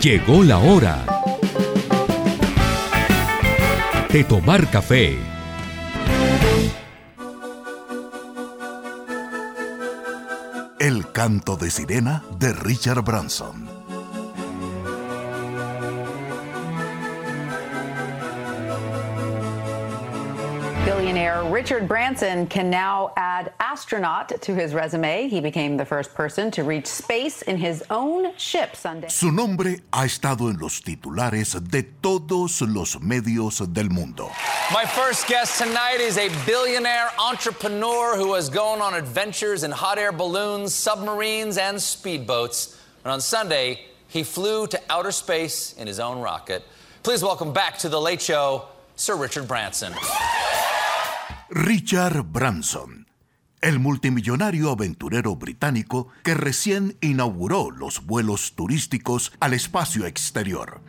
Llegó la hora de tomar café. El canto de sirena de Richard Branson. Billionaire Richard Branson can now add astronaut to his resume. He became the first person to reach space in his own ship Sunday. Su nombre ha estado en los titulares de todos los medios del mundo. My first guest tonight is a billionaire entrepreneur who has gone on adventures in hot air balloons, submarines, and speedboats. And on Sunday, he flew to outer space in his own rocket. Please welcome back to The Late Show, Sir Richard Branson. Richard Branson, el multimillonario aventurero británico que recién inauguró los vuelos turísticos al espacio exterior.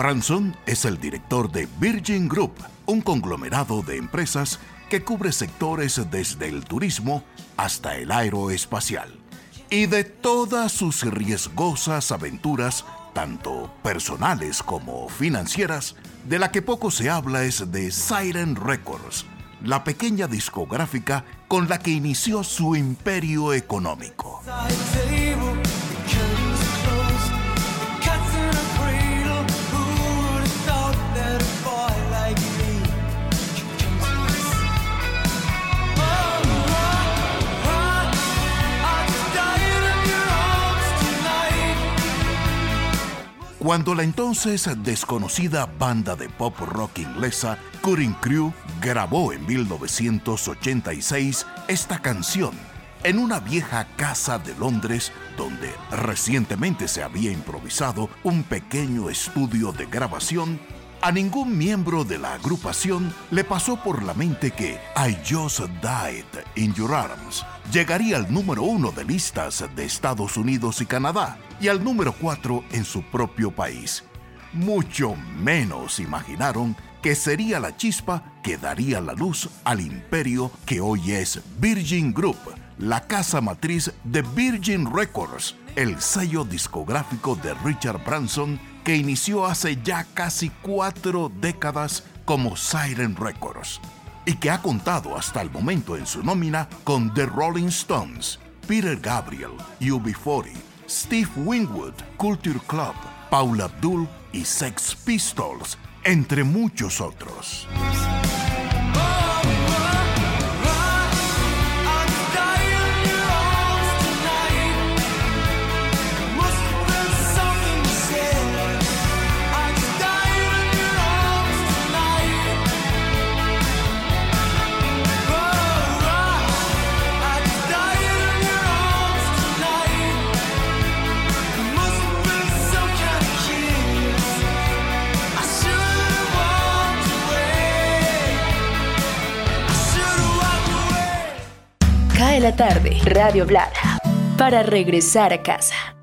Branson es el director de Virgin Group, un conglomerado de empresas que cubre sectores desde el turismo hasta el aeroespacial. Y de todas sus riesgosas aventuras, tanto personales como financieras, de la que poco se habla es de Siren Records, la pequeña discográfica con la que inició su imperio económico. Cuando la entonces desconocida banda de pop rock inglesa Cutting Crew grabó en 1986 esta canción en una vieja casa de Londres donde recientemente se había improvisado un pequeño estudio de grabación, a ningún miembro de la agrupación le pasó por la mente que I Just Died in Your Arms llegaría al número uno de listas de Estados Unidos y Canadá y al número cuatro en su propio país. Mucho menos imaginaron que sería la chispa que daría la luz al imperio que hoy es Virgin Group, la casa matriz de Virgin Records, el sello discográfico de Richard Branson que inició hace ya casi cuatro décadas como Siren Records y que ha contado hasta el momento en su nómina con The Rolling Stones, Peter Gabriel, UB40, Steve Winwood, Culture Club, Paula Abdul y Sex Pistols, entre muchos otros. Cae la tarde, Radio Blada, para regresar a casa.